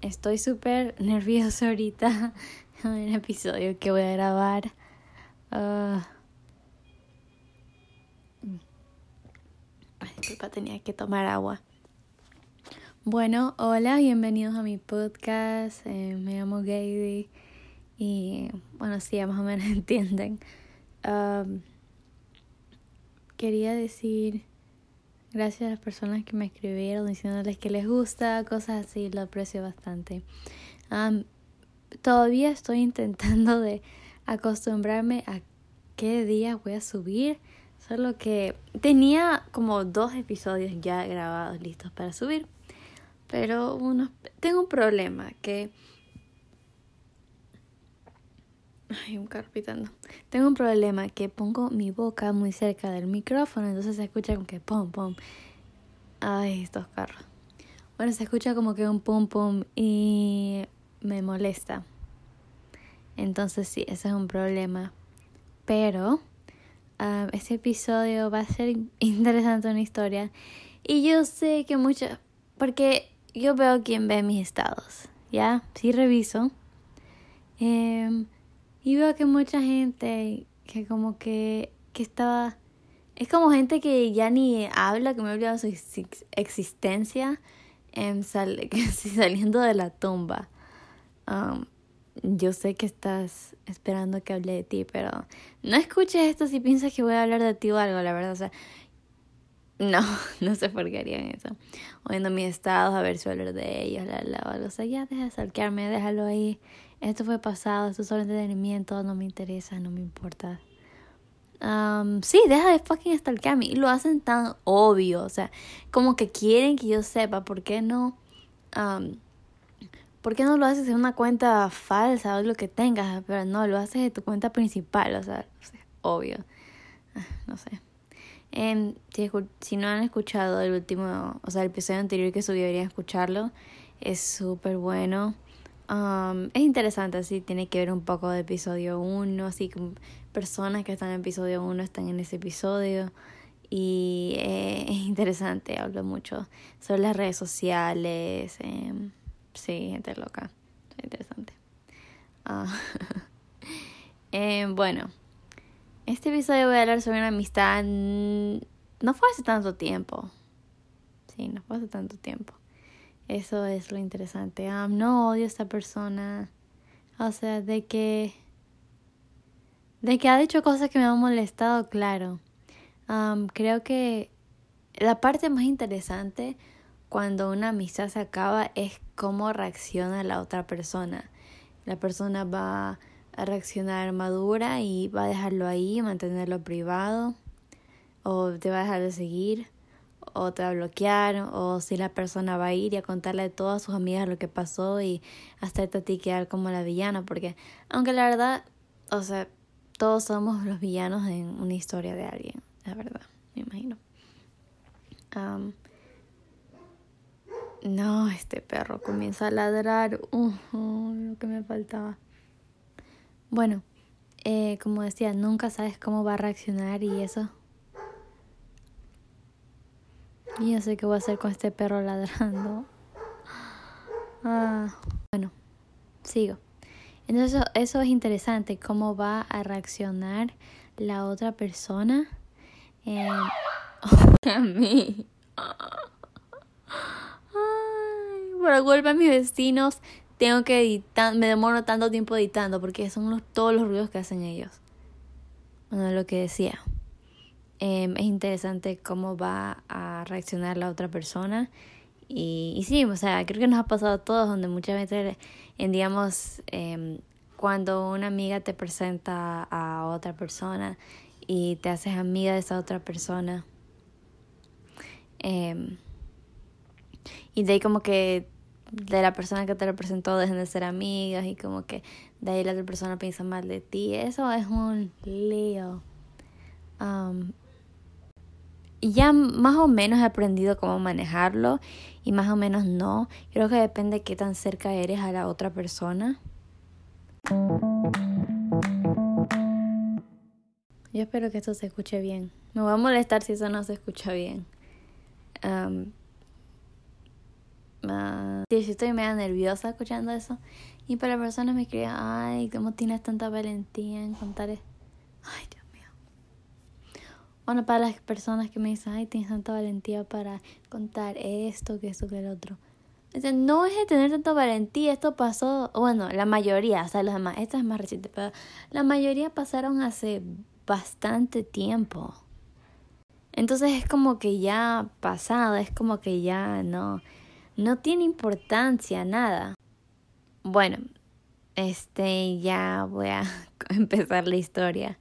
Estoy súper nerviosa ahorita en el episodio que voy a grabar. Uh, disculpa, tenía que tomar agua. Bueno, hola, bienvenidos a mi podcast. Eh, me llamo Gaby y bueno, sí, ya más o menos entienden. Quería decir Gracias a las personas que me escribieron diciéndoles que les gusta, cosas así, lo aprecio bastante. todavía estoy intentando de acostumbrarme a qué día voy a subir. Solo que tenía como dos episodios ya grabados listos para subir. Pero uno, tengo un problema que Ay, un carro Tengo un problema que pongo mi boca muy cerca del micrófono, entonces se escucha como que pum pum. Ay, estos carros. Bueno, se escucha como que un pum pum y me molesta. Entonces sí, ese es un problema. Pero um, este episodio va a ser interesante una historia. Y yo sé que muchos, porque yo veo quién ve mis estados, ¿ya? Sí reviso. Eh, y veo que mucha gente que como que, que estaba... Es como gente que ya ni habla, que me ha olvidado su existencia, em, sale, saliendo de la tumba. Um, yo sé que estás esperando que hable de ti, pero no escuches esto si piensas que voy a hablar de ti o algo, la verdad. O sea, no, no sé por qué harían eso. Oyendo mis estados, a ver si hablar de ellos, la, la, algo. O sea, ya deja de salquearme, déjalo ahí esto fue pasado, esto es solo entretenimiento, no me interesa, no me importa. Um, sí, deja de fucking stalkearme. Y lo hacen tan obvio, o sea, como que quieren que yo sepa, ¿por qué no? Um, ¿Por qué no lo haces en una cuenta falsa o lo que tengas? Pero no, lo haces de tu cuenta principal, o sea, obvio. Ah, no sé. Eh, si, si, no han escuchado el último, o sea, el episodio anterior que subí, deberían escucharlo. Es súper bueno. Um, es interesante, así tiene que ver un poco de episodio 1, así como personas que están en episodio 1 están en ese episodio. Y eh, es interesante, hablo mucho sobre las redes sociales. Eh, sí, gente loca, es interesante. Uh, eh, bueno, este episodio voy a hablar sobre una amistad. No fue hace tanto tiempo. Sí, no fue hace tanto tiempo. Eso es lo interesante. no odio a esta persona. O sea, de que. De que ha dicho cosas que me han molestado, claro. creo que la parte más interesante cuando una amistad se acaba es cómo reacciona la otra persona. La persona va a reaccionar madura y va a dejarlo ahí, mantenerlo privado, o te va a dejar de seguir, o te va a bloquear o si la persona va a ir y a contarle a todas sus amigas lo que pasó y hacerte a ti quedar como la villana porque aunque la verdad o sea todos somos los villanos en una historia de alguien la verdad me imagino. No este perro comienza a ladrar. Uh, lo que me faltaba. Bueno eh, como decía nunca sabes cómo va a reaccionar y eso y no sé qué voy a hacer con este perro ladrando. Ah, bueno, sigo. Entonces eso, es interesante, cómo va a reaccionar la otra persona eh, a mí. Ay, por culpa de mis vecinos tengo que editar, me demoro tanto tiempo editando porque son todos los ruidos que hacen ellos. Bueno, lo que decía. Em, es interesante cómo va a reaccionar la otra persona. Y, y, sí, o sea, creo que nos ha pasado a todos, donde muchas veces, en, digamos, em, cuando una amiga te presenta a otra persona y te haces amiga de esa otra persona, em, y de ahí como que de la persona que te lo presentó dejen de ser amigas y como que de ahí la otra persona piensa mal de ti, eso es un lío ya más o menos he aprendido cómo manejarlo y más o menos no. Creo que depende de qué tan cerca eres a la otra persona. Yo espero que esto se escuche bien. Me voy a molestar si eso no se escucha bien. Uh, sí, estoy medio nerviosa escuchando eso. Y para personas me escriben, ay, ¿cómo tienes tanta valentía en contar eso? Ay, Dios. Bueno, para las personas que me dicen, ay, tienes tanta valentía para contar esto, que esto, que el otro. No es de tener tanta valentía, esto pasó, bueno, la mayoría, o sea, los demás, esta es más reciente, pero la mayoría pasaron hace bastante tiempo. Entonces es como que ya pasado, es como que ya no, no tiene importancia nada. Bueno, este ya voy a empezar la historia.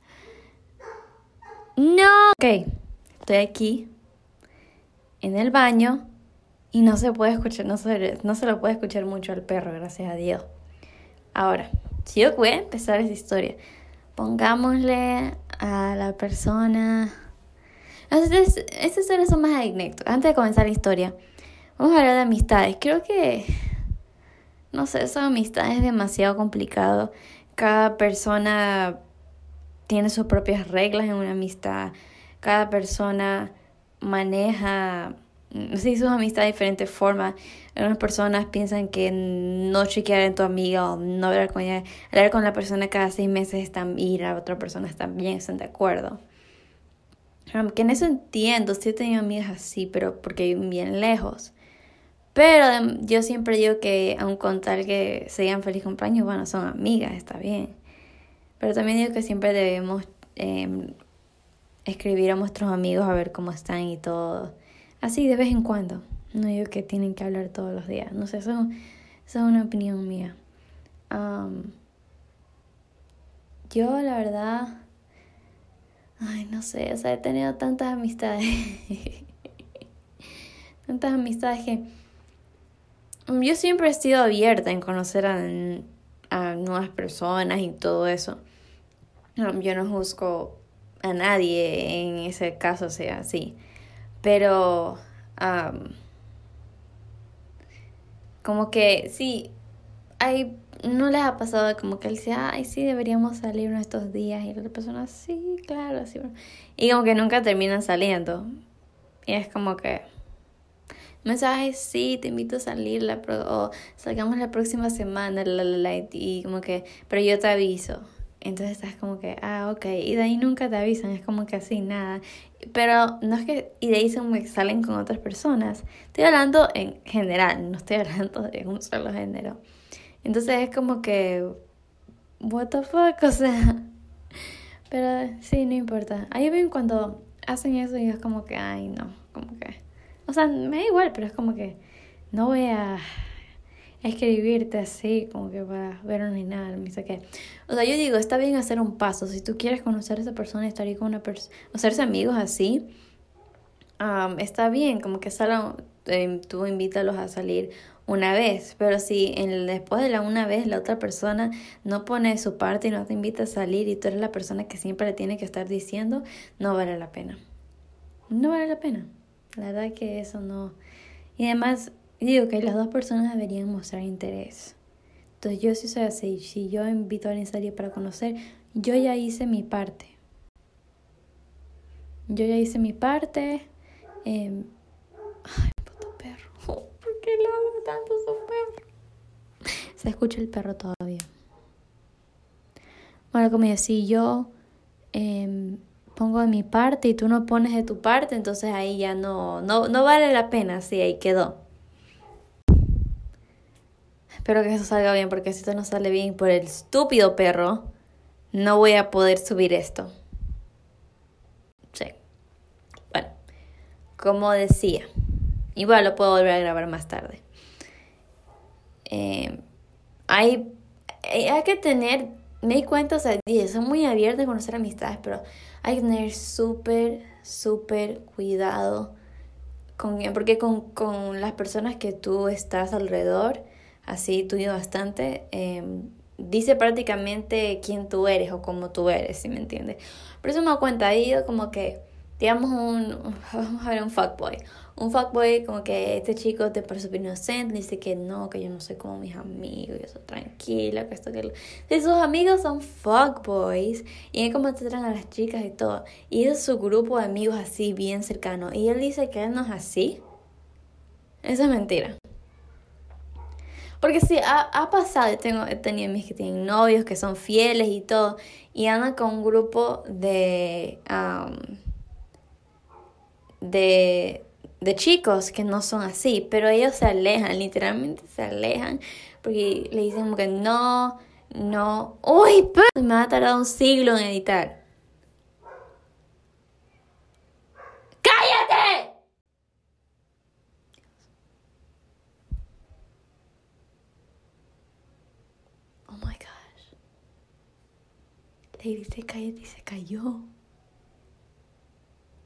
No. Ok, estoy aquí en el baño y no se puede escuchar, no se, no se lo puede escuchar mucho al perro, gracias a Dios. Ahora, si yo voy a empezar esa historia, pongámosle a la persona. Estas, estas historias son más anécdotas. Antes de comenzar la historia, vamos a hablar de amistades. Creo que, no sé, esa amistad es demasiado complicado. Cada persona tiene sus propias reglas en una amistad. Cada persona maneja sí, sus amistades de diferentes formas. Algunas personas piensan que no chequear en tu amiga o no hablar con ella, hablar con la persona cada seis meses están, y la otra persona también están de acuerdo. Que en eso entiendo, he tenido amigas así, pero porque viven bien lejos. Pero yo siempre digo que, aun con tal que sean feliz cumpleaños, bueno, son amigas, está bien. Pero también digo que siempre debemos em, escribir a nuestros amigos a ver cómo están y todo. Así de vez en cuando. No digo que tienen que hablar todos los días. No sé, eso, es una opinión mía. yo, la verdad. Ay, no sé, o sea, he tenido tantas amistades. tantas amistades que. Yo siempre he sido abierta en conocer a, a nuevas personas y todo eso. Yo no juzgo a nadie en ese caso, sea así. Pero, como que sí, hay, no les ha pasado como que él dice, ay, sí, deberíamos salir estos días. Y la otra persona, sí, claro, sí. Y como que nunca terminan saliendo. Y es como que, mensajes, sí, te invito a salir la o salgamos la próxima semana, la, la, la, y como que, pero yo te aviso. Entonces estás como que, ah, ok. Y de ahí nunca te avisan, es como que así, nada. Pero no es que, y de ahí se salen con otras personas. Estoy hablando en general, no estoy hablando de un solo género. Entonces es como que, what the fuck, o sea. Pero sí, no importa. Ahí ven cuando hacen eso y es como que, ay, no, como que. O sea, me da igual, pero es como que no voy a escribirte así, como que para ver ni nada, ni sé qué. O sea, yo digo, está bien hacer un paso. Si tú quieres conocer a esa persona y estar ahí con una persona, hacerse amigos así, está bien, como que solo, eh, tú invítalos a salir una vez, pero si en, después de la una vez la otra persona no pone su parte y no te invita a salir y tú eres la persona que siempre le tiene que estar diciendo, no vale la pena. No vale la pena. La verdad que eso no. Y además, digo que las dos personas deberían mostrar interés. Entonces yo sí soy así, si yo invito a alguien a salir para conocer, yo ya hice mi parte. Yo ya hice mi parte. Eh... Ay, puto perro. ¿Por qué lo hago tanto su perro? Se escucha el perro todavía. Bueno, como decía, yo eh, pongo de mi parte y tú no pones de tu parte, entonces ahí ya no, no, no vale la pena, sí, ahí quedó. Espero que eso salga bien, porque si esto no sale bien por el estúpido perro, no voy a poder subir esto. Sí. Bueno, como decía, igual lo puedo volver a grabar más tarde. Eh, hay, eh, hay que tener, me di cuenta, o sea, son muy abiertos a conocer amistades, pero hay que tener súper, súper cuidado con, porque con, con las personas que tú estás alrededor, así tuyo bastante, em, dice prácticamente quién tú eres o cómo tú eres, si me entiendes. Por eso me doy cuenta, ahí como que, digamos, un, vamos a ver, un fuckboy. Un fuckboy como que este chico te parece súper inocente, dice que no, que yo no soy como mis amigos, yo soy tranquila, que esto, que lo... Si sus amigos son fuckboys, y es como tratan a las chicas y todo, y es su grupo de amigos así, bien cercano, y él dice que él no es así, eso es mentira. Porque sí, ha, ha pasado, tengo, he tenido amigos que tienen novios, que son fieles y todo, y andan con un grupo de, de, de chicos que no son así, pero ellos se alejan, literalmente se alejan, porque le dicen como que no, no, uy, me va a tardar un siglo en editar. ¡Cállate! Oh my gosh. Le cállate y se cayó.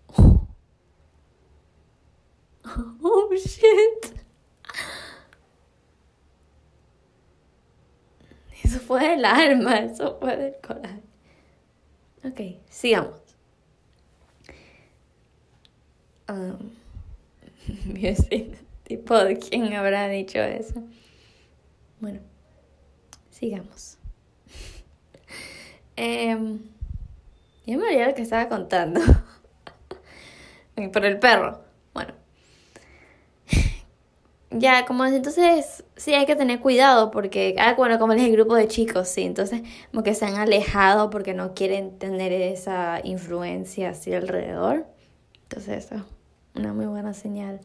Oh shit. Eso fue el alma, eso fue del coraje. Ok, sigamos. Um, tipo, ¿de quién habrá dicho eso? Bueno, sigamos. Um, yo me olvidé lo que estaba contando. Por el perro. Bueno. Ya, como entonces, sí hay que tener cuidado porque, ah, bueno, como es el grupo de chicos, sí, entonces como que se han alejado porque no quieren tener esa influencia así alrededor. Entonces eso, una muy buena señal.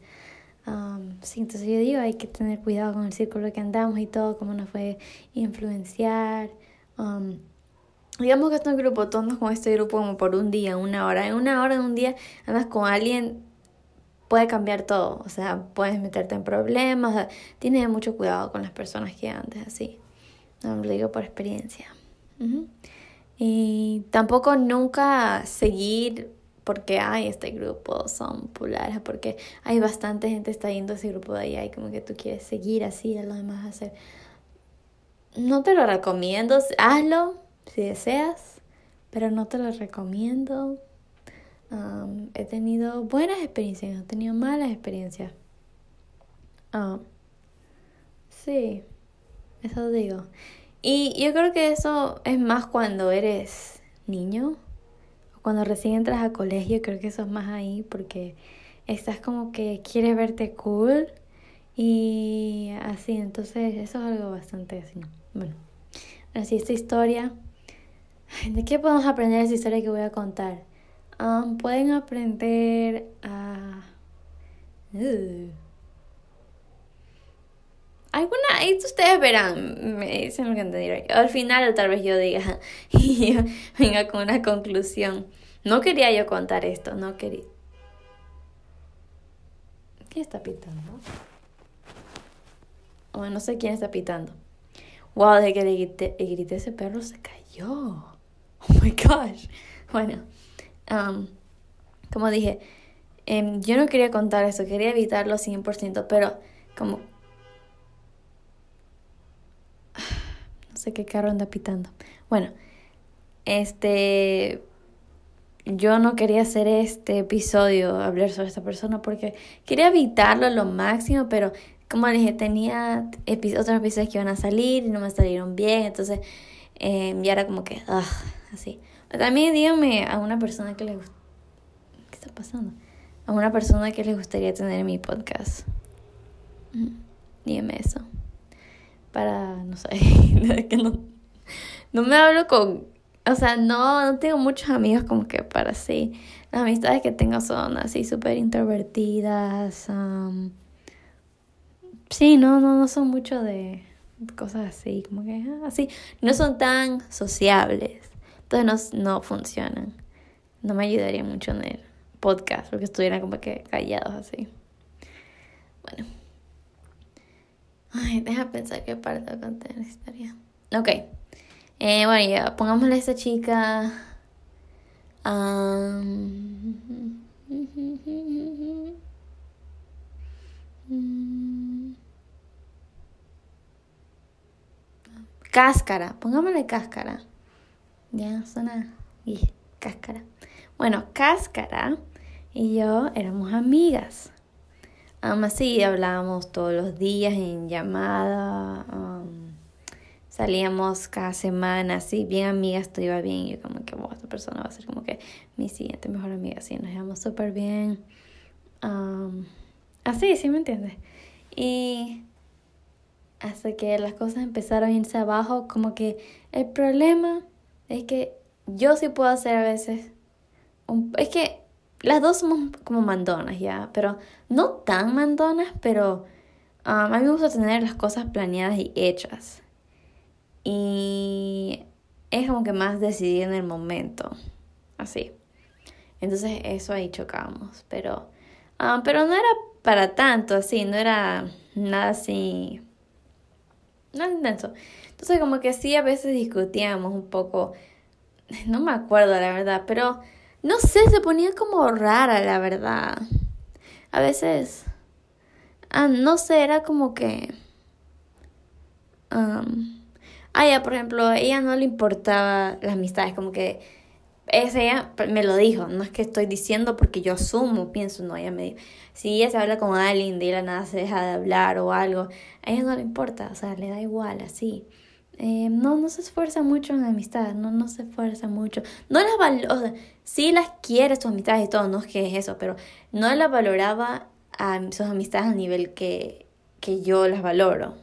Um, sí, entonces yo digo, hay que tener cuidado con el círculo que andamos y todo, cómo nos puede influenciar. Um, digamos que estás en grupo, todos con este grupo como por un día, una hora. En una hora, en un día, andas con alguien puede cambiar todo, o sea, puedes meterte en problemas, tiene mucho cuidado con las personas que antes así, lo digo por experiencia. Y tampoco nunca seguir porque hay este grupo, son populares, porque hay bastante gente está yendo a ese grupo de ahí y como que tú quieres seguir así a los demás hacer. No te lo recomiendo, hazlo si deseas, pero no te lo recomiendo he tenido buenas experiencias, he tenido malas experiencias. sí, eso digo. Y yo creo que eso es más cuando eres niño, o cuando recién entras a colegio, creo que eso es más ahí, porque estás como que quieres verte cool y así, entonces eso es algo bastante así. Bueno, así esta historia, ¿de qué podemos aprender esa historia que voy a contar? pueden aprender a... Alguna, y ustedes verán, me dicen lo que. Al final tal vez yo diga y venga con una conclusión. No quería yo contar esto, no quería. ¿Quién está pitando? Oh, no sé quién está pitando. Wow, desde que le grité, le grité ese perro se cayó. Oh my gosh. Bueno, como dije, em, yo no quería contar eso, quería evitarlo 100%, pero como... No sé qué carro anda pitando. Bueno, este... Yo no quería hacer este episodio, hablar sobre esta persona, porque quería evitarlo lo máximo, pero como dije, tenía otros episodios que iban a salir y no me salieron bien, entonces eh, ya era como que, así. También dígame a una persona que le gusta está pasando? A una persona que les gustaría tener mi podcast. Dígame eso. Para, no sé, que no, no me hablo con, o sea, no, no tengo muchos amigos como que para así. Las amistades que tengo son así súper introvertidas. sí, no, no, no son mucho de cosas así, como que ah, así. No son tan sociables. Entonces no, no funcionan. No me ayudaría mucho en él podcast, porque estuvieran como que callados así. Bueno. Ay, deja pensar qué parte de contar la historia. Ok. Eh, bueno, ya, pongámosle a esta chica. cáscara, pongámosle cáscara. Ya, suena. Y cáscara. Bueno, cáscara y yo éramos amigas. Um, así hablábamos todos los días en llamada. salíamos cada semana, así, bien amigas, todo iba bien. Y yo como que, esta persona va a ser como que mi siguiente mejor amiga. Así, nos llevamos súper bien. así, ¿sí me entiendes? Y hasta que las cosas empezaron a irse abajo, como que el problema es que yo sí puedo hacer a veces, es que las dos somos como mandonas ya, pero no tan mandonas, pero um, a mí me gusta tener las cosas planeadas y hechas. Y es como que más decidí en el momento, así. Entonces eso ahí chocamos, pero, um, pero no era para tanto así, no era nada así no intenso. Entonces como que sí, a veces discutíamos un poco, no me acuerdo la verdad, pero no sé, se ponía como rara la verdad. A veces, ah, no sé, era como que... Um, ah, ya, por ejemplo, a ella no le importaba las amistades, como que ella me lo dijo, no es que estoy diciendo porque yo asumo, pienso, no, ella me dijo, si ella se habla con alguien, de la nada se deja de hablar o algo, a ella no le importa, o sea, le da igual, así. Eh, no, no se esfuerza mucho en amistad, no, no se esfuerza mucho. No las valora, o sea, sí las quiere sus amistades y todo, no es que es eso, pero no las valoraba a sus amistades al nivel que, que yo las valoro.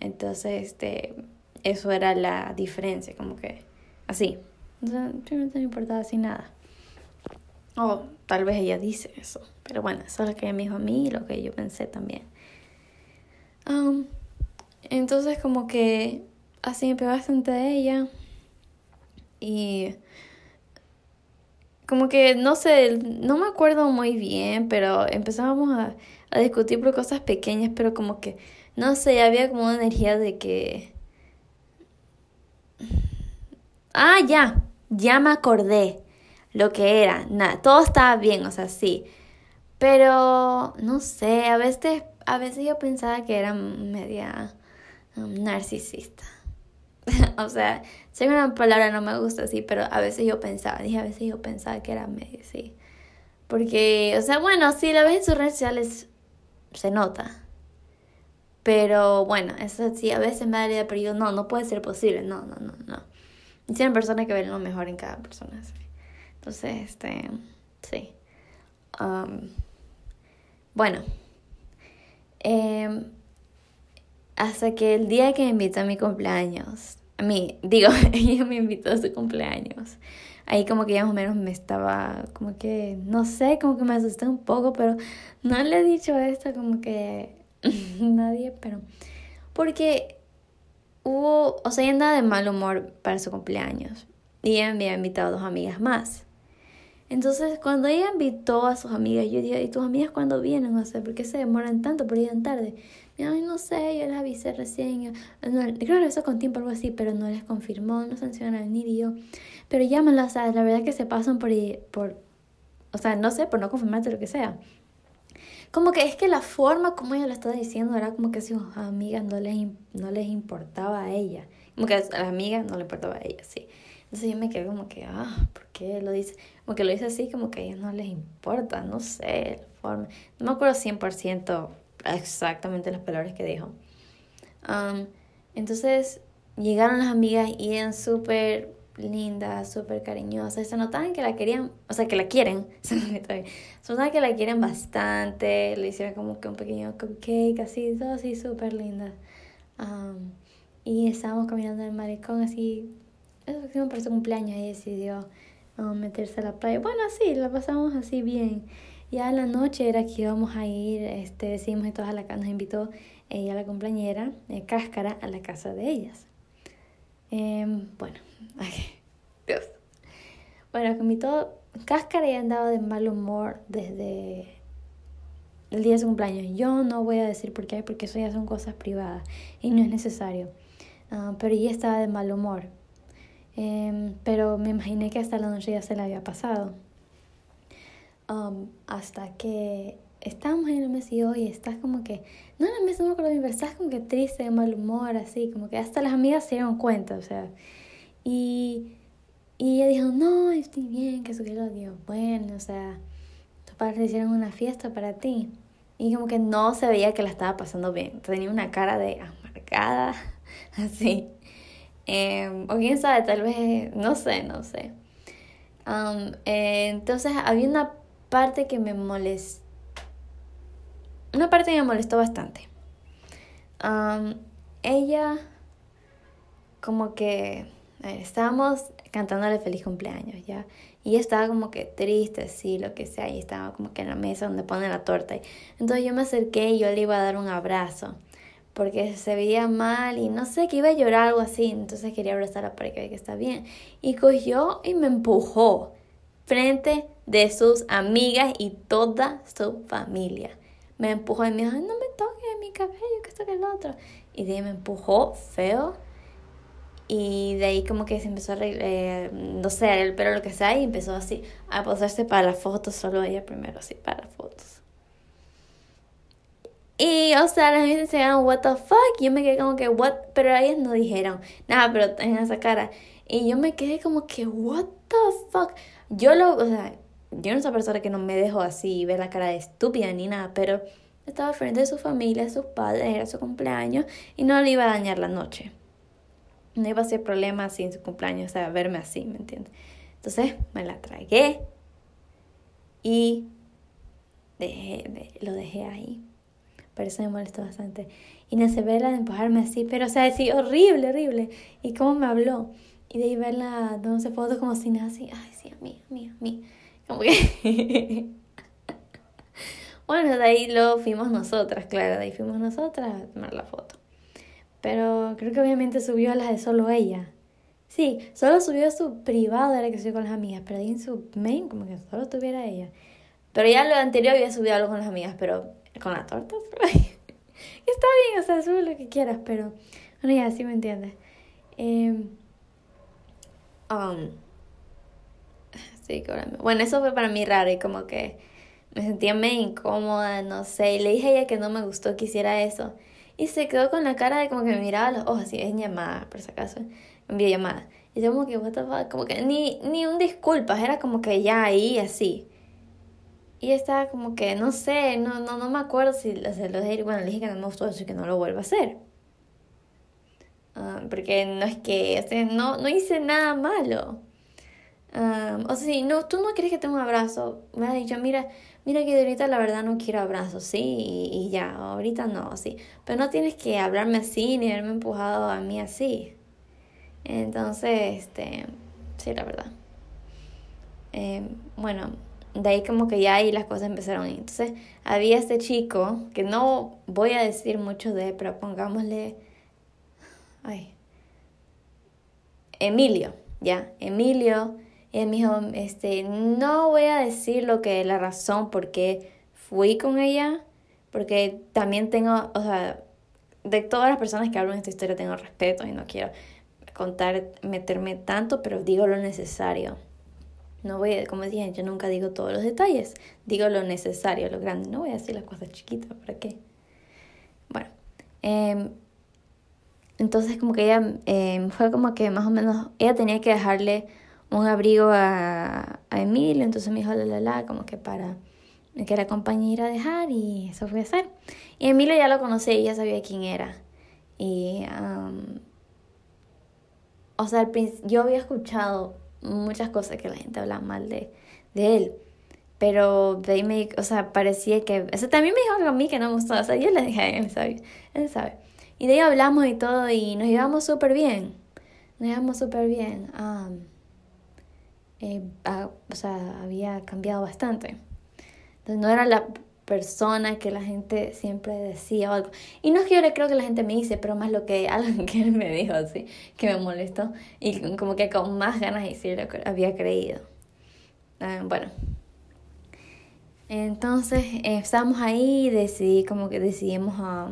entonces, este, eso era la diferencia, como que así. O sea, no me importaba así nada. O tal vez ella dice eso. Pero bueno, eso es lo que ella me dijo a mí y lo que yo pensé también. Um, entonces como que así me pegó bastante de ella. Y como que no sé, no me acuerdo muy bien, pero empezábamos a, a discutir por cosas pequeñas, pero como que, no sé, había como una energía de que... Ah, ya, ya me acordé lo que era, nada, todo estaba bien, o sea, sí. Pero, no sé, a veces, a veces yo pensaba que era media um, narcisista. o sea, sé una palabra no me gusta así, pero a veces yo pensaba, dije, a veces yo pensaba que era medio así. Porque, o sea, bueno, sí, la vez en sus redes sociales se nota. Pero bueno, eso sí, a veces me da la idea, pero yo no, no puede ser posible, no, no, no, no. Y tienen personas que ven lo mejor en cada persona. Entonces, este, sí. Um, bueno. Em, hasta que el día que me invitó a mi cumpleaños, a mí, digo, ella me invitó a su cumpleaños. Ahí como que ya más o menos me estaba, como que, no sé, como que me asusté un poco, pero no le he dicho esto como que nadie, pero... Porque hubo, o sea, ella andaba de mal humor para su cumpleaños y ella me había invitado a dos amigas más. Entonces, cuando ella invitó a sus amigas, yo dije, ¿y tus amigas cuándo vienen? O sea, ¿por qué se demoran tanto? ¿Por llegan tarde? Ay, no sé, yo les avisé recién. No, creo que avisó con tiempo algo así, pero no les confirmó, no venir y yo. Pero llámala, o sea, la verdad que se pasan por, por, o sea, no sé, por no confirmarte lo que sea. Como que es que la forma como ella lo estaba diciendo era como que sus amigas no les, no les importaba a ella. Como que a las amigas no le importaba a ella, sí. Entonces yo me quedé como que, ah, ¿por qué lo dice? Como que lo dice así, como que a ellas no les importa, no sé, la forma. No me acuerdo 100% exactamente las palabras que dijo. Um, entonces llegaron las amigas y eran súper linda, súper cariñosa. Se notaban que la querían, o sea, que la quieren. Se notaban que la quieren bastante. Le hicieron como que un pequeño cupcake, así, todo así, súper linda. y estábamos caminando en el malecón, así. Eso fue para su cumpleaños y decidió meterse a la playa. Bueno, así, la pasamos así bien. Ya a la noche era que íbamos a ir, este, decidimos todas a la casa, nos invitó ella, la compañera, de Cáscara, a la casa de ellas. Em, bueno, Ay, Dios. Bueno, con mi todo, Cáscara ya andaba de mal humor desde el día de su cumpleaños. Yo no voy a decir por qué, porque eso ya son cosas privadas y no es necesario. Ah, pero ella estaba de mal humor. Em, pero me imaginé que hasta la noche ya se le había pasado. Um, hasta que estábamos en el mes y hoy estás como que, no en el mes, no me acuerdo bien, pero estás como que triste, de mal humor, así, como que hasta las amigas se dieron cuenta, o sea, y, y ella dijo, no, estoy bien, que eso que lo dio. Bueno, o sea, tus padres hicieron una fiesta para ti. Y como que no se veía que la estaba pasando bien. Tenía una cara de amargada, así. Em, o quién sabe, tal vez, no sé, no sé. Um, eh, entonces había una parte que me molestó. Una parte que me molestó bastante. ella como que estábamos cantándole feliz cumpleaños, ¿ya? Y ella estaba como que triste, sí, lo que sea, y estaba como que en la mesa donde ponen la torta. Entonces yo me acerqué y yo le iba a dar un abrazo, porque se veía mal y no sé, que iba a llorar algo así, entonces quería abrazarla para que vea que está bien. Y cogió y me empujó frente de sus amigas y toda su familia. Me empujó y me dijo, no me toques mi cabello, que esto que el otro. Y de ahí me empujó feo y de ahí como que se empezó a eh, no sé, el pelo lo que sea y empezó así a posarse para las fotos, solo ella primero así para las fotos. Y o sea, las gente se llaman what the fuck, yo me quedé como que what, pero ellas no dijeron nada, pero en esa cara. Y yo me quedé como que what the fuck. Yo lo, o sea, yo no soy persona que no me dejo así ver la cara de estúpida ni nada, pero estaba frente de su familia, sus padres, era su cumpleaños y no le iba a dañar la noche no iba a ser problema sin su cumpleaños, o sea, verme así, ¿me entiendes? Entonces me la tragué y dejé, lo dejé ahí. Por eso me molestó bastante. Y verla de empujarme así, pero o sea, sí, horrible, horrible. Y cómo me habló. Y de ahí verla se fotos como si nada así, ay, sí, a mí, a mí, a mí. Como que... bueno, de ahí lo fuimos nosotras, claro, de ahí fuimos nosotras a tomar la foto. Pero creo que obviamente subió a las de solo ella. Sí, solo subió a su privado, era que subió con las amigas, pero ahí en su main como que solo tuviera ella. Pero ya lo anterior había subido algo con las amigas, pero con la torta. Está bien, o sea, sube lo que quieras, pero bueno, ya sí me entiendes. Em, um, sí, bueno, eso fue para mí raro y como que me sentía medio incómoda, no sé. Y le dije a ella que no me gustó que hiciera eso. Y se quedó con la cara de como que me miraba los ojos, así, en llamada, por si acaso, en videollamada. Y yo como que, what the fuck, como que ni, ni un disculpas, era como que ya ahí, así. Y estaba como que, no sé, no, no, no me acuerdo si lo dije, bueno, le dije que no me gustó eso y que no lo vuelva a hacer. Ah, porque no es que, no, no hice nada malo. Ah, o sea, si no, tú no quieres que tenga un abrazo, me ha dicho, mira, mira que ahorita la verdad no quiero abrazos, sí, y, ya, ahorita no, sí. Pero no tienes que hablarme así ni haberme empujado a mí así. Entonces, este, sí, la verdad. Em, bueno, de ahí como que ya ahí las cosas empezaron. Entonces, había este chico, que no voy a decir mucho de, pero pongámosle, Emilio, ya, Emilio y me dijo, este, no voy a decir lo que la razón por qué fui con ella, porque también tengo, o sea, de todas las personas que hablan esta historia tengo respeto y no quiero contar, meterme tanto, pero digo lo necesario. No voy, como dije, yo nunca digo todos los detalles, digo lo necesario, lo grande, no voy a decir las cosas chiquitas, ¿para qué? Bueno, em, entonces como que ella em, fue como que más o menos, ella tenía que dejarle un abrigo a, a Emilio, entonces me dijo la la la, como que para que la acompañe a dejar y eso fue hacer. Y Emilio ya lo conocía y ya sabía quién era. Y, o sea, yo había escuchado muchas cosas que la gente hablaba mal de, de él. Pero de ahí me, o sea, parecía que, o también me dijo algo a mí que no me gustó, o sea, yo le dije él, sabe, él sabe. Y de ahí hablamos y todo y nos llevamos súper bien, nos llevamos súper bien. Eh, o sea, había cambiado bastante. Entonces no era la persona que la gente siempre decía o algo. Y no es que yo le creo que la gente me dice, pero más lo que algo que él me dijo así, que me molestó. Y como que con más ganas de había creído. Bueno. Entonces eh, estábamos ahí y decidí, como que decidimos a...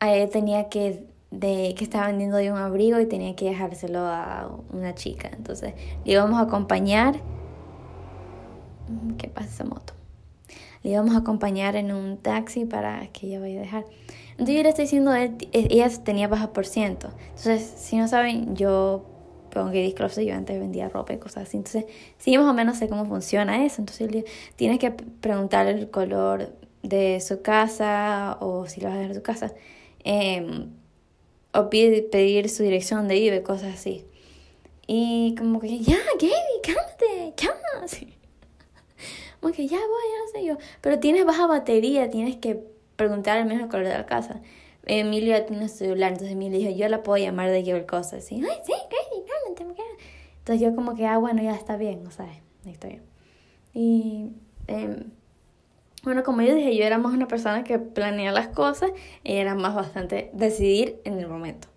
él tenía que de que estaba vendiendo de un abrigo y tenía que dejárselo a una chica. Entonces le íbamos a acompañar. ¿Qué pasa esa moto? Le íbamos a acompañar en un taxi para que ella vaya a dejar. Entonces yo le estoy diciendo, él, ella tenía baja por ciento. Entonces, si no saben, yo pongo que Closet yo antes vendía ropa y cosas así. Entonces, sí, más o menos sé cómo funciona eso. Entonces, tienes que preguntar el color de su casa o si lo vas a dejar en su casa. Eh, o pide, pedir su dirección donde vive, cosas así. Y como que, ya, Gaby, cálmate, calma. Así. Como que ya voy, ya no sé yo. Pero tienes baja batería, tienes que preguntar al menos el color de la casa. Emilio ya tiene su celular, entonces Emilio dijo, yo la puedo llamar de cualquier cosa, así, ay, sí, Katie, cálmate, Entonces yo como que, ah, bueno, ya está bien, o sea, está bien. Y, em, bueno, como yo dije, yo era más una persona que planea las cosas y era más bastante decidir en el momento.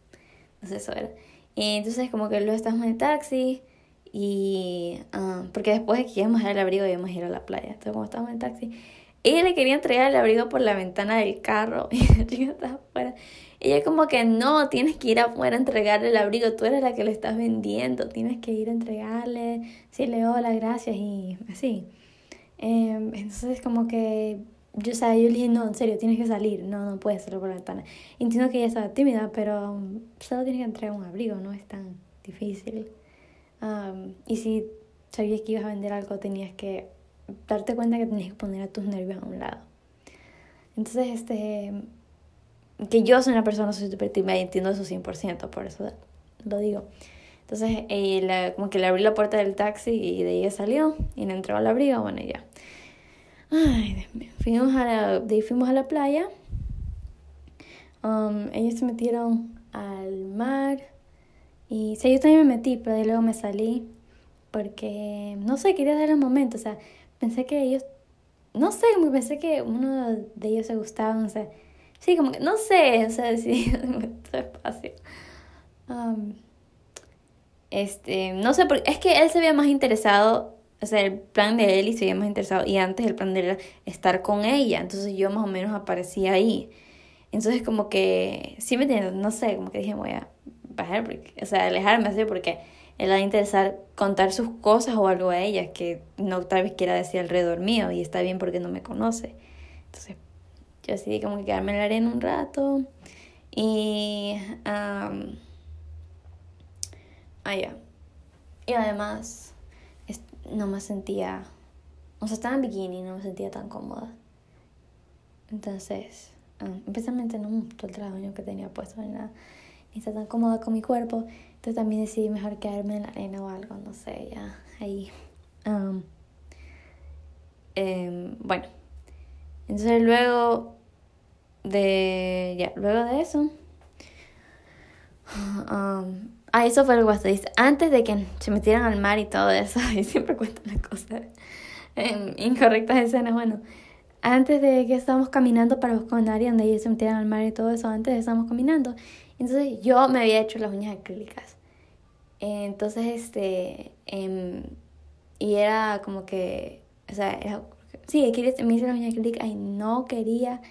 Entonces eso era. Y entonces como que luego estamos en el taxi y... Ah, porque después de que íbamos al abrigo íbamos a ir a la playa. Entonces como estábamos en el taxi, ella le quería entregar el abrigo por la ventana del carro y la estaba afuera. Ella como que no, tienes que ir afuera a entregarle el abrigo, tú eres la que le estás vendiendo, tienes que ir a entregarle, decirle hola, gracias y así. Em, entonces como que yo, o sea, yo le dije, no, en serio, tienes que salir, no, no puedes salir por la ventana. Entiendo que ella estaba tímida, pero solo tienes que entregar un abrigo, no es tan difícil. y si sabías que ibas a vender algo, tenías que darte cuenta que tenías que poner a tus nervios a un lado. Entonces, este, que yo soy una persona soy súper tímida y entiendo eso 100%, por eso lo digo. Entonces, eh, como que le abrí la puerta del taxi y de ahí salió y le entró al abrigo, bueno, ya. Ay, Fuimos a la, de ahí fuimos a la playa. Um, ellos se metieron al mar. Y sí, yo también me metí, pero de luego me salí. Porque, no sé, quería dar el momento. O sea, pensé que ellos, no sé, pensé que uno de ellos se gustaba, o sea, sí, como que, no sé, o sea, sí, espacio. Um, este, no sé, porque es que él se veía más interesado, o sea, el plan de él y se veía más interesado, y antes el plan de él era estar con ella, entonces yo más o menos aparecía ahí. Entonces como que, sí me entiendes, no sé, como que dije, voy a bajar, o sea, alejarme así porque él va a interesar contar sus cosas o algo a ella que no tal vez quiera decir alrededor mío y está bien porque no me conoce. Entonces yo decidí como que quedarme en la arena un rato y... Um, ah, ya. Y además no me sentía... O sea, estaba en bikini no me sentía tan cómoda. Entonces, especialmente no todo el trabajo que tenía puesto ni nada. Ni está tan cómoda con mi cuerpo. Entonces también decidí mejor quedarme en la arena o algo, no sé, ya ahí. Um, em, bueno, entonces luego de, ya, luego de eso, um, ah, eso fue algo así, antes de que se metieran al mar y todo eso, y siempre cuento las cosas en incorrectas escenas, bueno, antes de que estábamos caminando para buscar un área donde ellos se metieran al mar y todo eso, antes estábamos caminando, entonces yo me había hecho las uñas acrílicas. Entonces, este, em, y era como que, o sea, era, sí, me hice las uñas acrílicas y no quería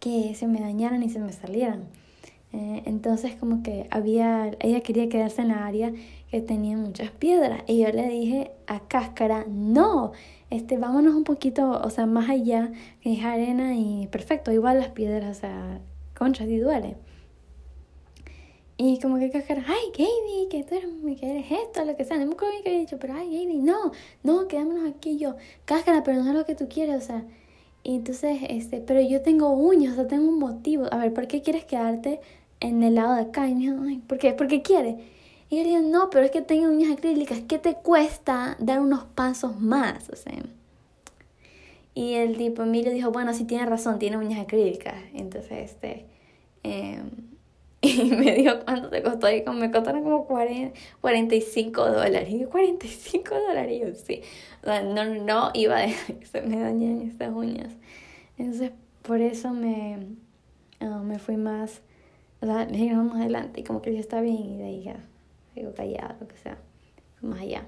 que se me dañaran ni se me salieran. Eh, entonces como que había, ella quería quedarse en la área que tenía muchas piedras y yo le dije a Cáscara, no, este, vámonos un poquito, o sea, más allá, que es arena y perfecto, igual las piedras, o sea, concha, si duele. Y como que Cáscara, ay, Gaby, que tú eres, que eres esto, lo que sea. No me acuerdo que había dicho, pero ay, Gaby, no, no, quedámonos aquí yo. Cáscara, pero no es lo que tú quieres, o sea. Y entonces, este, pero yo tengo uñas, o sea, tengo un motivo. A ver, ¿por qué quieres quedarte en el lado de acá? Y me dijo, ay, ¿por qué? ¿Por qué quieres? Y yo le dije, no, pero es que tengo uñas acrílicas. ¿Qué te cuesta dar unos pasos más? O sea. Y el tipo Emilio dijo, bueno, sí tiene razón, tiene uñas acrílicas. Entonces, este. Eh, y me dijo cuánto te costó y me costaron como 40, 45 dólares. Y yo, 45 dólares, y yo sí. O sea, no, no iba a dejar que se me dañen estas uñas. Entonces, por eso me, ah, me fui más, o sea, le dije, más adelante. Y como que ya está bien, y de ahí ya, digo callado, lo que sea, más allá.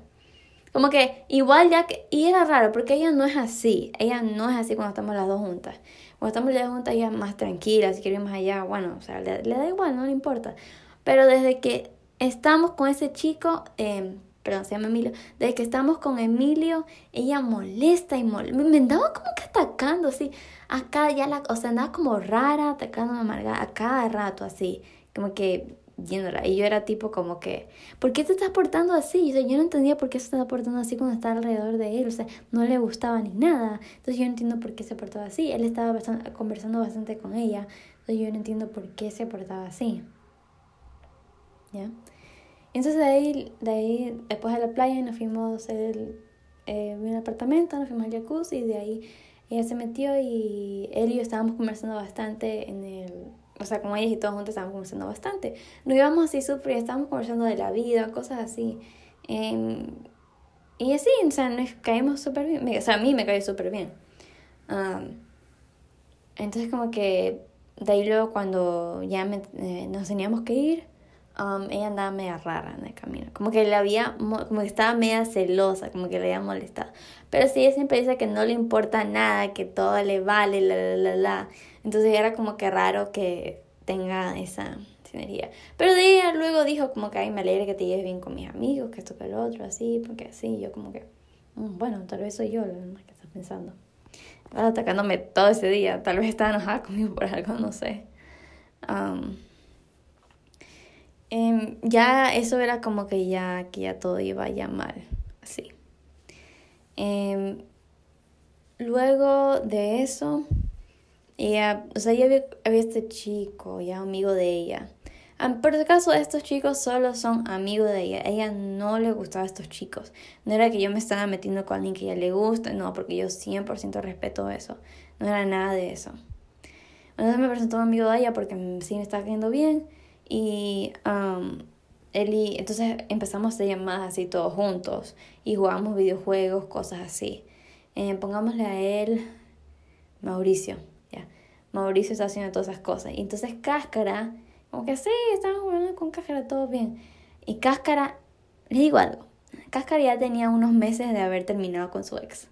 Como que igual ya que, y era raro, porque ella no es así, ella no es así cuando estamos las dos juntas. Cuando estamos las dos juntas ella es más tranquila, si quiere ir más allá, bueno, o sea, le, da igual, no le importa. Pero desde que estamos con ese chico, eh, perdón, se llama Emilio, desde que estamos con Emilio, ella molesta y molesta, me andaba como que atacando, así, acá ya la, o sea, andaba como rara, atacándome amargada, a cada rato, así, como que yéndola. Y yo era tipo como que, ¿por qué te estás portando así? O sea, yo no entendía por qué se estaba portando así cuando estaba alrededor de él. O sea, no le gustaba ni nada. Entonces yo no entiendo por qué se portaba así. Él estaba conversando bastante con ella. Entonces yo no entiendo por qué se portaba así. ¿Ya? Entonces de ahí, de ahí después de la playa nos fuimos el, eh, un apartamento, nos fuimos al jacuzzi y de ahí ella se metió y él y yo estábamos conversando bastante en el o sea, como ellas y todos juntos estábamos conversando bastante. Nos íbamos así súper, estábamos conversando de la vida, cosas así. Em, y así, o sea, nos caímos súper bien. O sea, a mí me cae súper bien. entonces como que de ahí luego cuando ya eh, nos teníamos que ir, ella andaba media rara en el camino. Como que le había, como que estaba media celosa, como que le había molestado. Pero sí, ella siempre dice que no le importa nada, que todo le vale, la, la, la, la. Entonces era como que raro que tenga esa sinergia. Pero de ella luego dijo como que, ay, me alegra que te lleves bien con mis amigos, que esto que el otro, así, porque así, yo como que, mm, bueno, tal vez soy yo lo que estás pensando. Estaba atacándome todo ese día, tal vez estaba enojada conmigo por algo, no sé. Em, ya eso era como que ya, que ya todo iba ya mal, así. Em, luego de eso, ella, o sea, ya había, había este chico, ya amigo de ella. Por el caso, estos chicos solo son amigos de ella. A ella no le gustaba a estos chicos. No era que yo me estaba metiendo con alguien que ella le gusta, no, porque yo 100% respeto eso. No era nada de eso. Entonces me presentó un amigo de ella porque sí me estaba cayendo bien. Y um, y, entonces empezamos a llamadas así todos juntos. Y jugamos videojuegos, cosas así. Eh, pongámosle a él Mauricio. Ya. Mauricio está haciendo todas esas cosas. Y entonces Cáscara como que sí, estábamos jugando con Cáscara, todo bien. Y Cáscara, le digo algo, Cáscara ya tenía unos meses de haber terminado con su ex.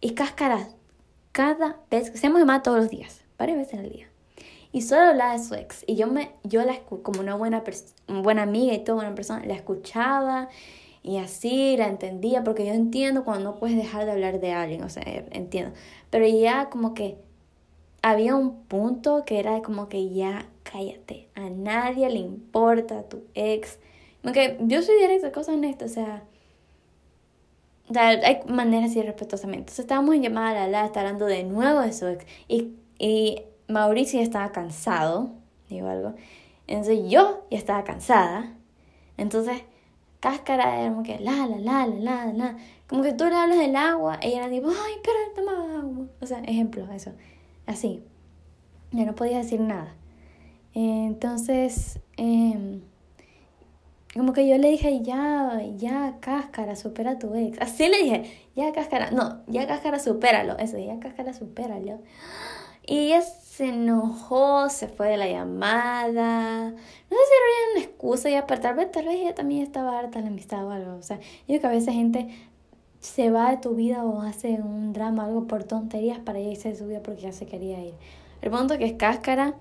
Y Cáscara, cada vez, se hemos llamado todos los días, varias veces al día. Y solo hablaba de su ex. Y yo, me, yo la como una buena, buena amiga y toda buena persona, la escuchaba y así la entendía, porque yo entiendo cuando no puedes dejar de hablar de alguien, o sea, entiendo. Pero ya como que había un punto que era como que ya cállate, a nadie le importa tu ex. Porque yo soy directa, cosa honesta, o sea, hay maneras y respetuosamente. Entonces estábamos en llamada a la la, está hablando de nuevo de su ex. Y, y Mauricio ya estaba cansado, digo algo. Entonces yo ya estaba cansada. Entonces, cáscara era como que la, la, la, la, la, la. Como que tú le hablas del agua, ella era tipo, ay, pero toma agua. O sea, ejemplo, eso. Así. Ya no podía decir nada. Entonces, em, como que yo le dije, ya, ya, cáscara, supera a tu ex. Así le dije, ya, cáscara, no, ya, cáscara, supéralo. Eso, ya, cáscara, supéralo. Y ella se enojó, se fue de la llamada. No sé si era una excusa y aparte, tal vez, tal vez ella también estaba harta de la amistad o algo. O sea, yo creo que a veces gente se va de tu vida o hace un drama, algo por tonterías para irse de su vida porque ya se quería ir. El punto que es cáscara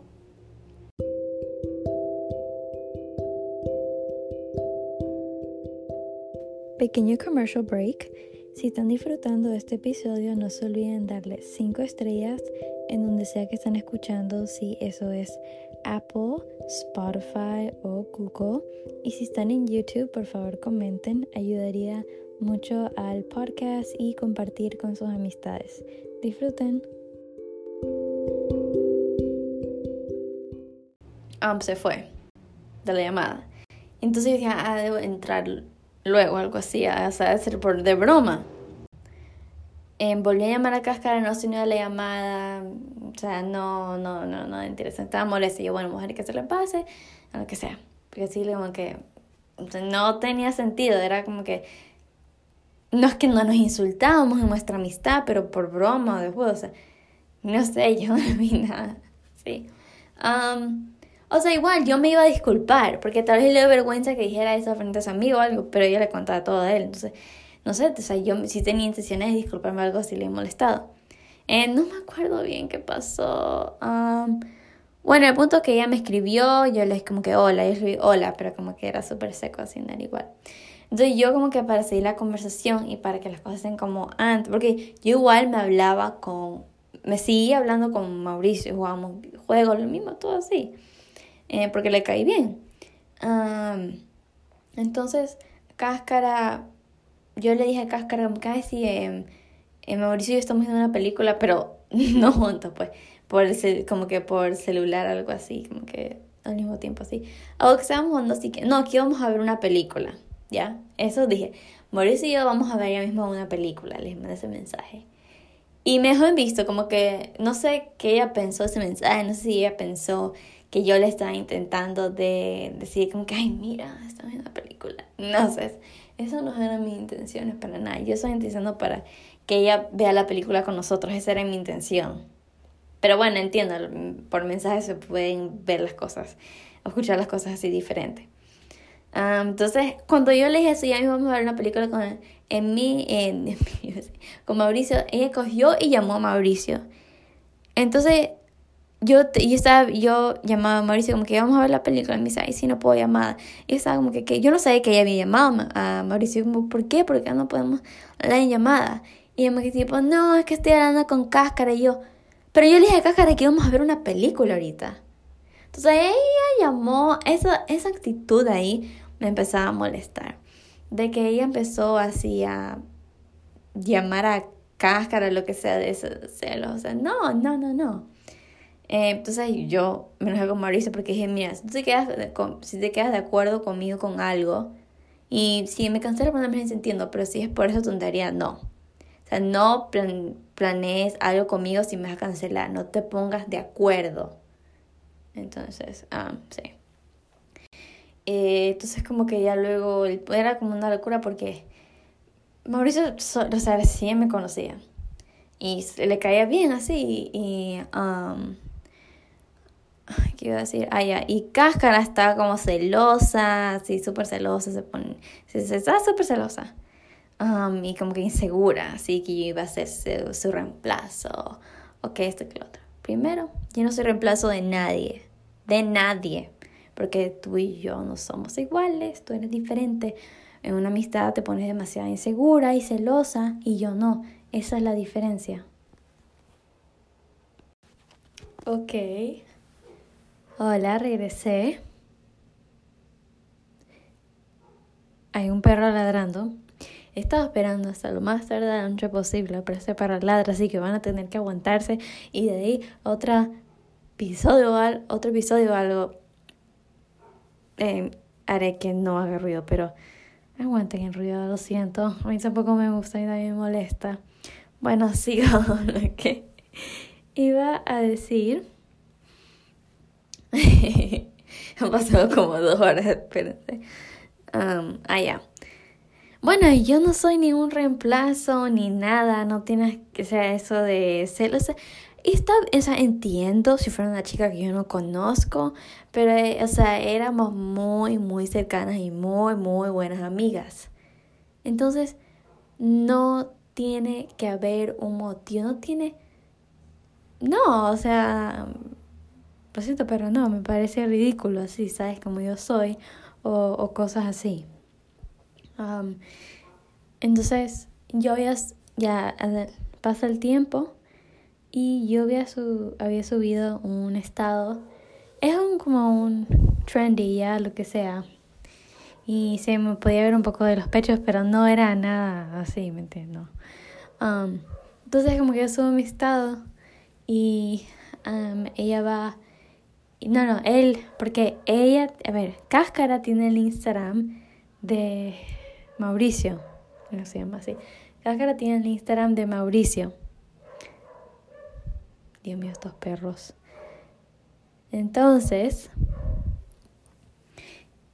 Pequeño commercial break. Si están disfrutando de este episodio, no se olviden darle 5 estrellas en donde sea que están escuchando, si eso es Apple, Spotify o Google. Y si están en YouTube, por favor comenten, ayudaría mucho al podcast y compartir con sus amistades. Disfruten. Um, se fue de la llamada. Entonces yo dije, ah, debo entrar luego, algo así, o sea, ser por de broma. Eh, volví a llamar a Cáscara, no se unió la llamada, o sea, no, no, no, no, interesa, estaba molesta. Y yo, bueno, mujer, que se le pase, a lo que sea. Porque así, como que no tenía sentido, era como que no es que no nos insultábamos en nuestra amistad, pero por broma o después, o sea, no sé, yo no vi nada, sí. Um, o sea, igual yo me iba a disculpar, porque tal vez le dio vergüenza que dijera eso frente a su amigo o algo, pero yo le contaba todo a él. Entonces, no sé, o sea, yo sí tenía intenciones de disculparme algo si le he molestado. Eh, no me acuerdo bien qué pasó. bueno, el punto que ella me escribió, yo le dije como que hola, yo escribí hola, pero como que era súper seco, así no era igual. Entonces yo como que para seguir la conversación y para que las cosas sean como antes, porque yo igual me hablaba con, me seguía hablando con Mauricio, jugábamos juegos, lo mismo, todo así. Eh, porque le caí bien. entonces, Cáscara, yo le dije a Cáscara, casi si eh, Mauricio y yo estamos viendo una película, pero no juntos, pues, por como que por celular, algo así, como que al mismo tiempo así. O que estábamos jugando así que, no, aquí vamos a ver una película, ¿ya? Eso dije, Mauricio y yo vamos a ver ya mismo una película, les mandé ese mensaje. Y me dejó en visto, como que no sé qué ella pensó ese mensaje, no sé si ella pensó que yo le estaba intentando de decir como que, ay, mira, está viendo la película. No sé, eso no eran mis intenciones para nada. Yo estoy intentando para que ella vea la película con nosotros, esa era mi intención. Pero bueno, entiendo, por mensaje se pueden ver las cosas, escuchar las cosas así diferentes. entonces, cuando yo le dije eso, ya vamos a ver una película con, en mí, en, con Mauricio, ella cogió y llamó a Mauricio. Entonces, yo, yo estaba, yo llamaba a Mauricio como que vamos a ver la película. Y me dice, ay, si no puedo llamar. Y estaba como que, que yo no sabía que ella había llamado a Mauricio. Como, ¿por qué? Porque no podemos hablar en llamada. Y me dice, tipo, no, es que estoy hablando con Cáscara. Y yo, pero yo le dije a Cáscara que íbamos a ver una película ahorita. Entonces ella llamó, esa, esa actitud ahí me empezaba a molestar de que ella empezó así a llamar a cáscara, lo que sea de esos celos. O sea, no, no, no, no. Eh, entonces yo me enojé con Mauricio porque dije, mira, si te, quedas de, si te quedas de acuerdo conmigo con algo, y si me cansé de ponerme en entiendo, pero si es por eso tontería, no. O sea, no planees algo conmigo si me vas a cancelar, no te pongas de acuerdo. Entonces, ah, sí. Eh, entonces como que ya luego era como una locura porque Mauricio, o sea, sí me conocía y le caía bien así y... Um, ¿Qué iba a decir? Ah, ya. Y Cáscara estaba como celosa, así súper celosa, se pone... Se, estaba súper celosa. Um, y como que insegura, así que yo iba a ser su, su reemplazo. O que esto que lo otro. Primero, yo no soy reemplazo de nadie. De nadie porque tú y yo no somos iguales, tú eres diferente. En una amistad te pones demasiado insegura y celosa y yo no. Esa es la diferencia. Ok. Hola, regresé. Hay un perro ladrando. He esperando hasta lo más tarde de la noche posible para ese perro ladra, así que van a tener que aguantarse y de ahí otra episodio, otro episodio algo eh, haré que no haga ruido, pero aguanten el ruido, lo siento. A mí tampoco me gusta y nadie me molesta. Bueno, sigo lo que iba a decir. Han pasado como dos horas, espérense. Ah, ya. Bueno, yo no soy ni un reemplazo ni nada, no tienes que ser eso de celos. Y está, o sea, entiendo si fuera una chica que yo no conozco, pero, eh, o sea, éramos muy, muy cercanas y muy, muy buenas amigas. Entonces, no tiene que haber un motivo, no tiene... No, o sea, lo siento, pero no, me parece ridículo así, ¿sabes? Como yo soy, o, cosas así. entonces, yo había, ya pasa el tiempo y yo había, su, había subido un estado. Es un, como un trendy, ya, lo que sea. Y se me podía ver un poco de los pechos, pero no era nada así, ¿me entiendo? Entonces como que yo subo mi estado y ella va... No, no, él, porque ella, a ver, Cáscara tiene el Instagram de Mauricio, no se llama así. Cáscara tiene el Instagram de Mauricio. Dios mío, estos perros. Entonces,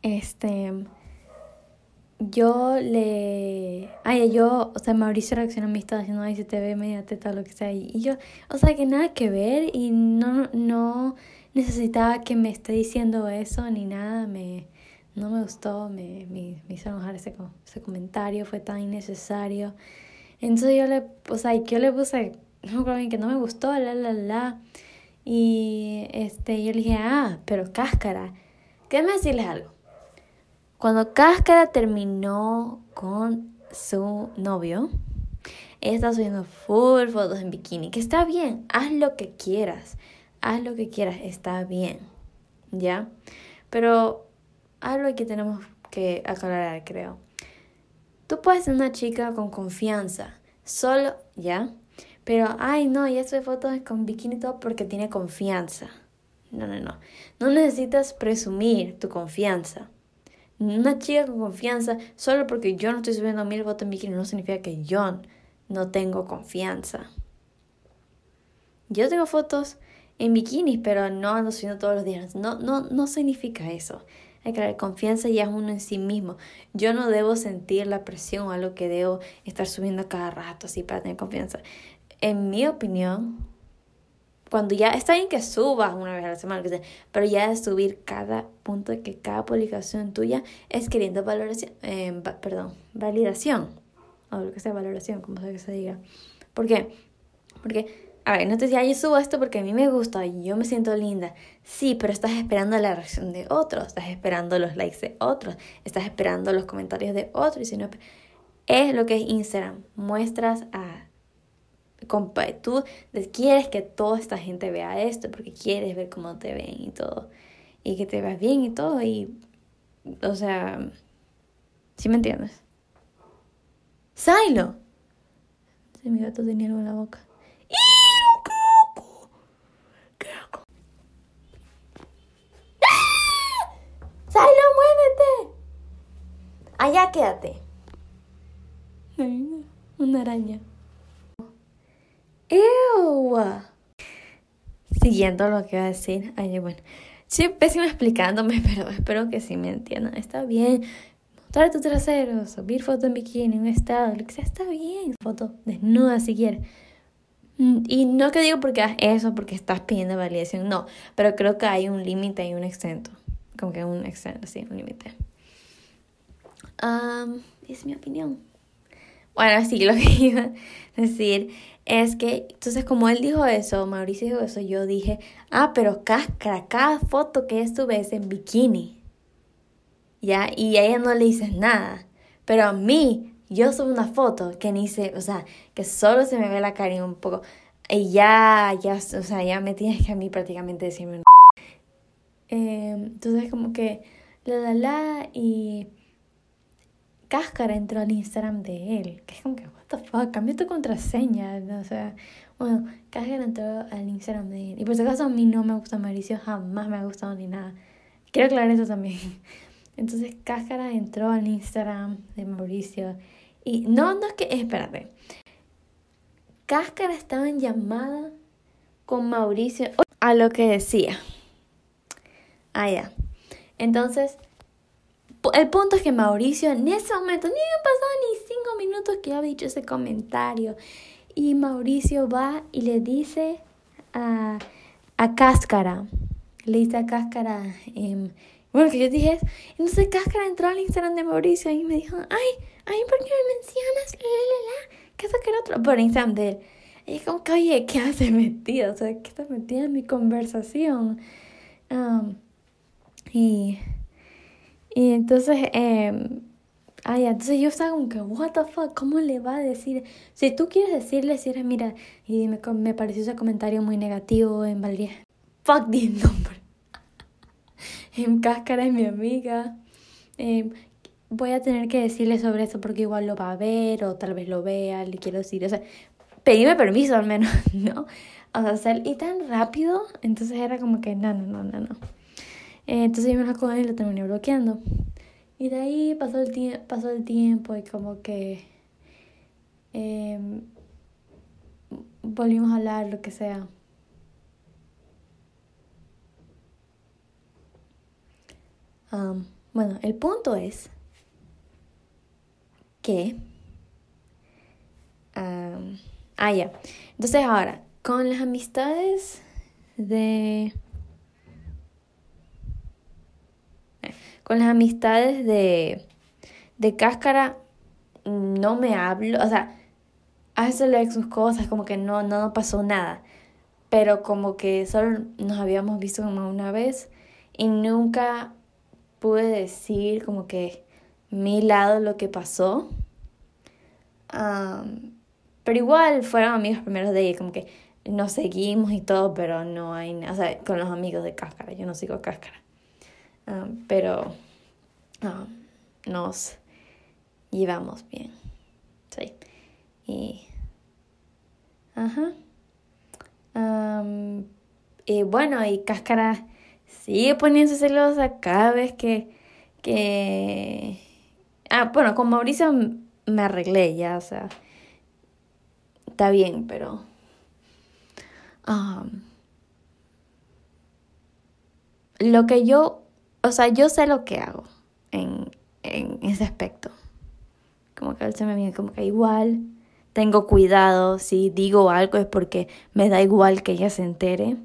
este, yo le, ay, yo, o sea, Mauricio reaccionó a mí, estaba diciendo, ay, si te ve media teta, lo que sea, y yo, o sea, que nada que ver y no, no necesitaba que me esté diciendo eso ni nada, me, no me gustó, me, me, me hizo enojar ese, ese comentario, fue tan innecesario. Entonces yo le, o sea, yo le puse no creo que no me gustó, la, la, la. Y este, yo le dije, ah, pero Cáscara, déjame decirles algo. Cuando Cáscara terminó con su novio, ella está subiendo full fotos en bikini, que está bien, haz lo que quieras, haz lo que quieras, está bien, ¿ya? Pero algo que tenemos que aclarar, creo. Tú puedes ser una chica con confianza, solo, ¿ya? Pero, ay, no, ya sube fotos con bikini todo porque tiene confianza. No, no, no. No necesitas presumir tu confianza. Una chica con confianza, solo porque yo no estoy subiendo mil fotos en bikini, no significa que yo no tengo confianza. Yo tengo fotos en bikinis, pero no ando subiendo todos los días. No, no, no significa eso. Hay que crear confianza ya es uno en sí mismo. Yo no debo sentir la presión o algo que debo estar subiendo cada rato así para tener confianza. En mi opinión, cuando ya está bien que subas una vez a la semana, pero ya de subir cada punto de que cada publicación tuya es queriendo valoración, eh, perdón, validación, o lo que sea valoración, como sea que se diga. ¿Por qué? Porque a ver, no te decía, yo subo esto porque a mí me gusta yo me siento linda. Sí, pero estás esperando la reacción de otros, estás esperando los likes de otros, estás esperando los comentarios de otros. Y si no, es lo que es Instagram. Muestras a. Tú quieres que toda esta gente vea esto porque quieres ver cómo te ven y todo. Y que te veas bien y todo. Y. O sea. ¿Sí me entiendes? ¡Silo! Si mi gato tenía algo en la boca. Allá quédate. Una araña. ¡Ew! Siguiendo lo que iba a decir. Ay, bueno. Sí, pésimo explicándome, pero espero que sí me entiendan. Está bien. Mostrar tu trasero, subir foto en bikini, un estado, lo que sea, está bien. Foto desnuda si quieres. Mm, y no que digo porque hagas eso, porque estás pidiendo validación, no. Pero creo que hay un límite y un exento. Como que un exento, sí, un límite es mi opinión. Bueno, sí, lo que iba a decir es que, entonces como él dijo eso, Mauricio dijo eso, yo dije, ah, pero cáscara, cada foto que estuve es en bikini. ¿Ya? Y a ella no le dices nada. Pero a mí, yo subo una foto que ni se, o sea, que solo se me ve la cara y un poco. Y ya, ya, o sea, ya me tienes que a mí prácticamente decirme. Eh, entonces como que, la, la, la, y Cáscara entró al Instagram de él. Que es como que, what the fuck, cambió tu contraseña. O sea, bueno, Cáscara entró al Instagram de él. Y por si acaso a mí no me gusta Mauricio, jamás me ha gustado ni nada. Quiero aclarar eso también. Entonces Cáscara entró al Instagram de Mauricio. Y no, no es que, espérate. Cáscara estaba en llamada con Mauricio a lo que decía. Ah, ya. Entonces, el punto es que Mauricio en ese momento, ni han pasado ni cinco minutos que ha dicho ese comentario. Y Mauricio va y le dice a, a Cáscara, le dice a Cáscara, eh, bueno, que yo dije, entonces Cáscara entró al Instagram de Mauricio y me dijo, ay, ay, ¿por qué me mencionas? La, la, la. ¿Qué es otro? Por Instagram de él. Y es como que, oye, ¿qué haces metida? O sea, ¿qué estás metida en mi conversación? Y y entonces, eh, ay, entonces yo estaba como que, what the fuck, ¿cómo le va a decir? Si tú quieres decirle, si eres, mira, y me, me pareció ese comentario muy negativo en Valdía. Fuck the nombre. en Cáscara es mi amiga. Eh, voy a tener que decirle sobre eso porque igual lo va a ver o tal vez lo vea, le quiero decir, o sea, pedime permiso al menos, ¿no? O sea, y tan rápido, entonces era como que, no, no, no, no, no. Eh, entonces yo me él y lo terminé bloqueando. Y de ahí pasó el, pasó el tiempo y como que em, volvimos a hablar, lo que sea. bueno, el punto es que... ah, ya. Entonces ahora, con las amistades de Con las amistades de, de cáscara no me hablo, o sea, a veces le sus cosas, como que no, no pasó nada, pero como que solo nos habíamos visto como una vez y nunca pude decir como que mi lado lo que pasó. pero igual fueron amigos primeros de ella, como que nos seguimos y todo, pero no hay nada, o sea, con los amigos de cáscara, yo no sigo cáscara. Ah, pero ah, nos llevamos bien. Sí. Y. Ajá. y bueno, y Cáscara sigue poniéndose celosa cada vez que. que. Ah, bueno, con Mauricio me arreglé ya, o sea. Está bien, pero. um, lo que yo, o sea, yo sé lo que hago en, en ese aspecto. Como que él se me viene como que igual, tengo cuidado, si digo algo es porque me da igual que ella se entere.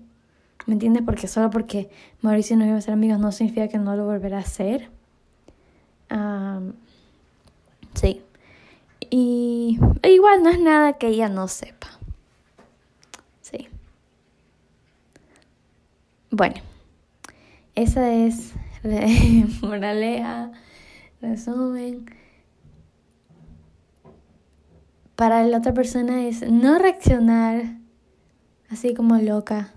¿Me entiendes? Porque solo porque Mauricio no iba a ser amigos no significa que no lo volverá a hacer. Um, sí. Y igual no es nada que ella no sepa. Sí. Bueno, esa es moraleja, resumen. Para la otra persona es no reaccionar así como loca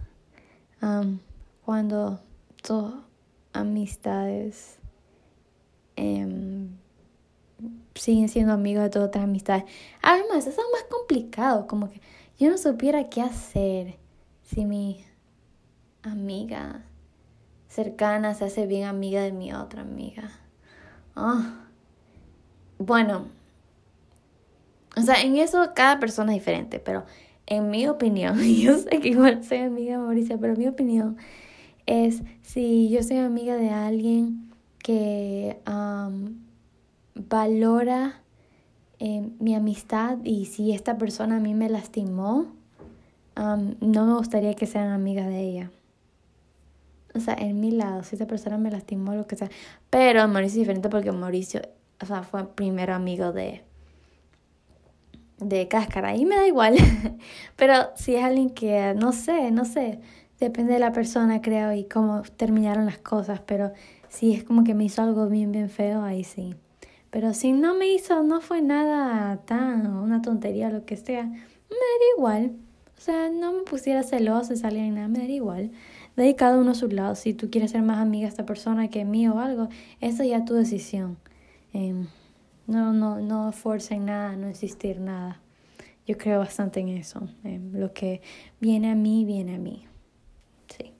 cuando tus amistades em, siguen siendo amigos de todas otras amistades. Además, eso es más complicado, como que yo no supiera qué hacer si mi amiga cercana se hace bien amiga de mi otra amiga. Ah. Bueno, o sea, en eso cada persona es diferente, pero en mi opinión, yo sé que igual soy amiga de Mauricia, pero mi opinión es si yo soy amiga de alguien que valora eh, mi amistad y si esta persona a mí me lastimó, no me gustaría que sean amigas de ella. O sea, en mi lado, si esta persona me lastimó, lo que sea. Pero Mauricio es diferente porque Mauricio, o sea, fue primero amigo de, de cáscara y me da igual. Pero si es alguien que, no sé, no sé, depende de la persona, creo, y cómo terminaron las cosas. Pero si es como que me hizo algo bien, bien feo, ahí sí. Pero si no me hizo, no fue nada tan, una tontería, lo que sea, me daría igual. O sea, no me pusiera celosa, salía ni nada, me daría igual. De cada uno a su lado. Si tú quieres ser más amiga de esta persona que mí o algo, eso ya es tu decisión. Em, no, no, no forcen nada, no existir nada. Yo creo bastante en eso. Em, lo que viene a mí, viene a mí. Sí.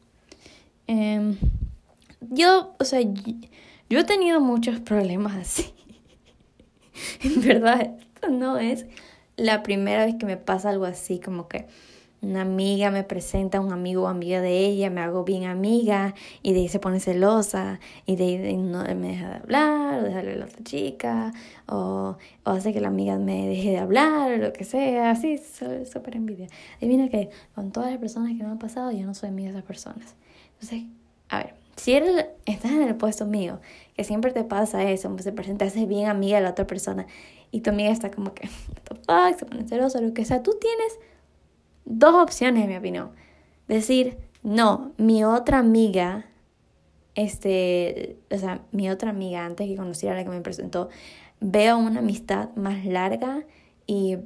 Em, yo, o sea, yo he tenido muchos problemas así. en verdad, esto no es la primera vez que me pasa algo así, como que una amiga me presenta a un amigo o amiga de ella, me hago bien amiga y de ahí se pone celosa y de ahí no me deja de hablar o deja de a la otra chica o, o, hace que la amiga me deje de hablar o lo que sea, así, súper envidia. Adivina que con todas las personas que me han pasado yo no soy amiga de esas personas. Entonces, a ver, si eres, estás en el puesto mío, que siempre te pasa eso, pues se presenta, haces bien amiga de la otra persona y tu amiga está como que, se pone celosa, lo que sea, tú tienes dos opciones, en mi opinión. Decir, no, mi otra amiga, este, o sea, mi otra amiga, antes que conociera la que me presentó, veo una amistad más larga y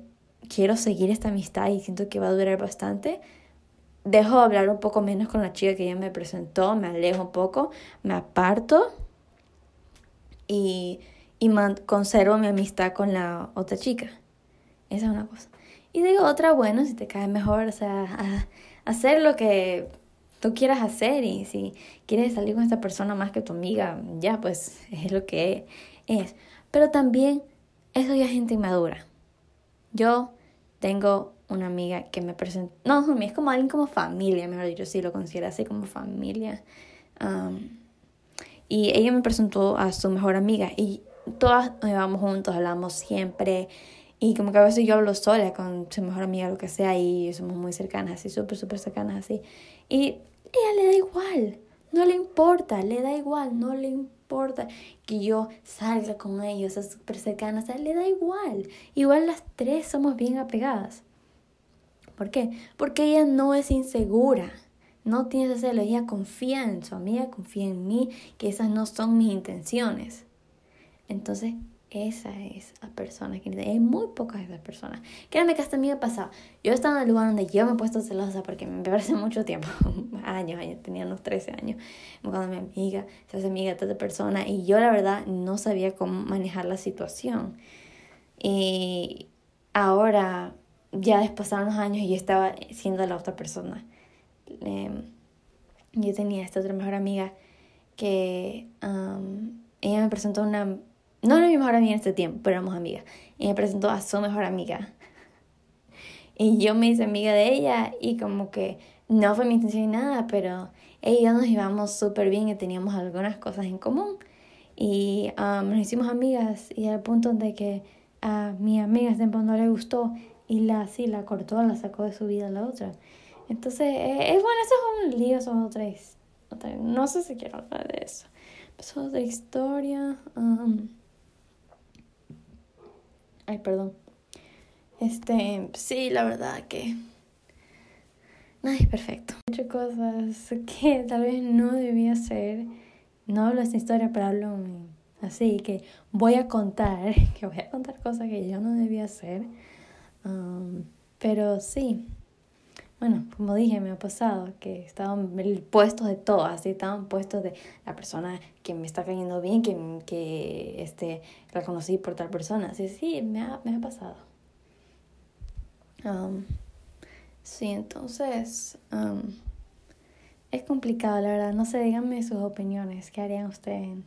quiero seguir esta amistad y siento que va a durar bastante. Dejo de hablar un poco menos con la chica que ella me presentó, me alejo un poco, me aparto y, y conservo mi amistad con la otra chica. Esa es una cosa. Y digo otra, bueno, si te cae mejor, o sea, hacer lo que tú quieras hacer y si quieres salir con esta persona más que tu amiga, ya, pues es lo que es. Pero también eso ya es gente inmadura. Yo tengo una amiga que me presenta, no, es como alguien como familia, mejor dicho, sí lo considero así como familia. y ella me presentó a su mejor amiga y todas nos llevamos juntos, hablamos siempre y como que a veces yo hablo sola con su mejor amiga, lo que sea, y somos muy cercanas, así, súper, súper cercanas, así. Y ella le da igual, no le importa, le da igual, no le importa que yo salga con ellos, sea súper cercana, o sea, le da igual. Igual las tres somos bien apegadas. ¿Por qué? Porque ella no es insegura. No tiene que hacerlo, ella confía en su amiga, confía en mí, que esas no son mis intenciones. Entonces, esa es la persona que hay muy pocas de esas personas. Créanme que hasta a mí me ha pasado. Yo he estado en el lugar donde yo me he puesto celosa porque me parece mucho tiempo, años, años, tenía unos 13 años, cuando mi amiga se hace amiga de otra persona y yo la verdad no sabía cómo manejar la situación. Y ahora, ya después de unos años, yo estaba siendo la otra persona. Em, yo tenía esta otra mejor amiga que ella me presentó una no era mi mejor amiga en este tiempo, pero éramos amigas. Y me presentó a su mejor amiga. Y yo me hice amiga de ella y como que no fue mi intención ni nada, pero ella nos llevamos súper bien y teníamos algunas cosas en común. Y um, nos hicimos amigas y al punto de que a mi amiga ese tiempo no le gustó y la sí la cortó, la sacó de su vida a la otra. Entonces, eh, es bueno, eso es un lío, son otra, otra, no sé si quiero hablar de eso. Es otra historia. Um, ay, perdón. Este, sí, la verdad que Nada es perfecto. He cosas que tal vez no debía hacer. No hablo esta historia, pero hablo así que voy a contar, que voy a contar cosas que yo no debía hacer. Um, pero sí, bueno, como dije, me ha pasado que estaban puestos de todo, así estaban puestos de la persona que me está cayendo bien, que, que este, la conocí por tal persona. Así, sí, me ha, me ha pasado. Um, Sí, entonces es complicado, la verdad. No sé, díganme sus opiniones. ¿Qué harían ustedes en,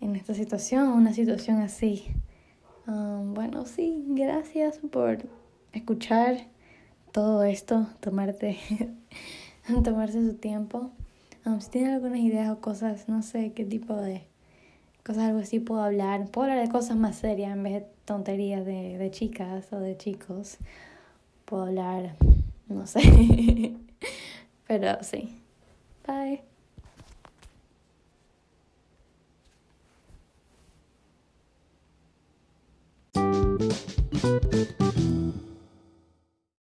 en esta situación, una situación así? bueno, sí, gracias por escuchar todo esto, tomarte, tomarse su tiempo. Um, si tienen algunas ideas o cosas, no sé qué tipo de cosas, algo así puedo hablar. Puedo hablar de cosas más serias en vez de tonterías de, de chicas o de chicos. Puedo hablar, no sé. Pero sí. Bye.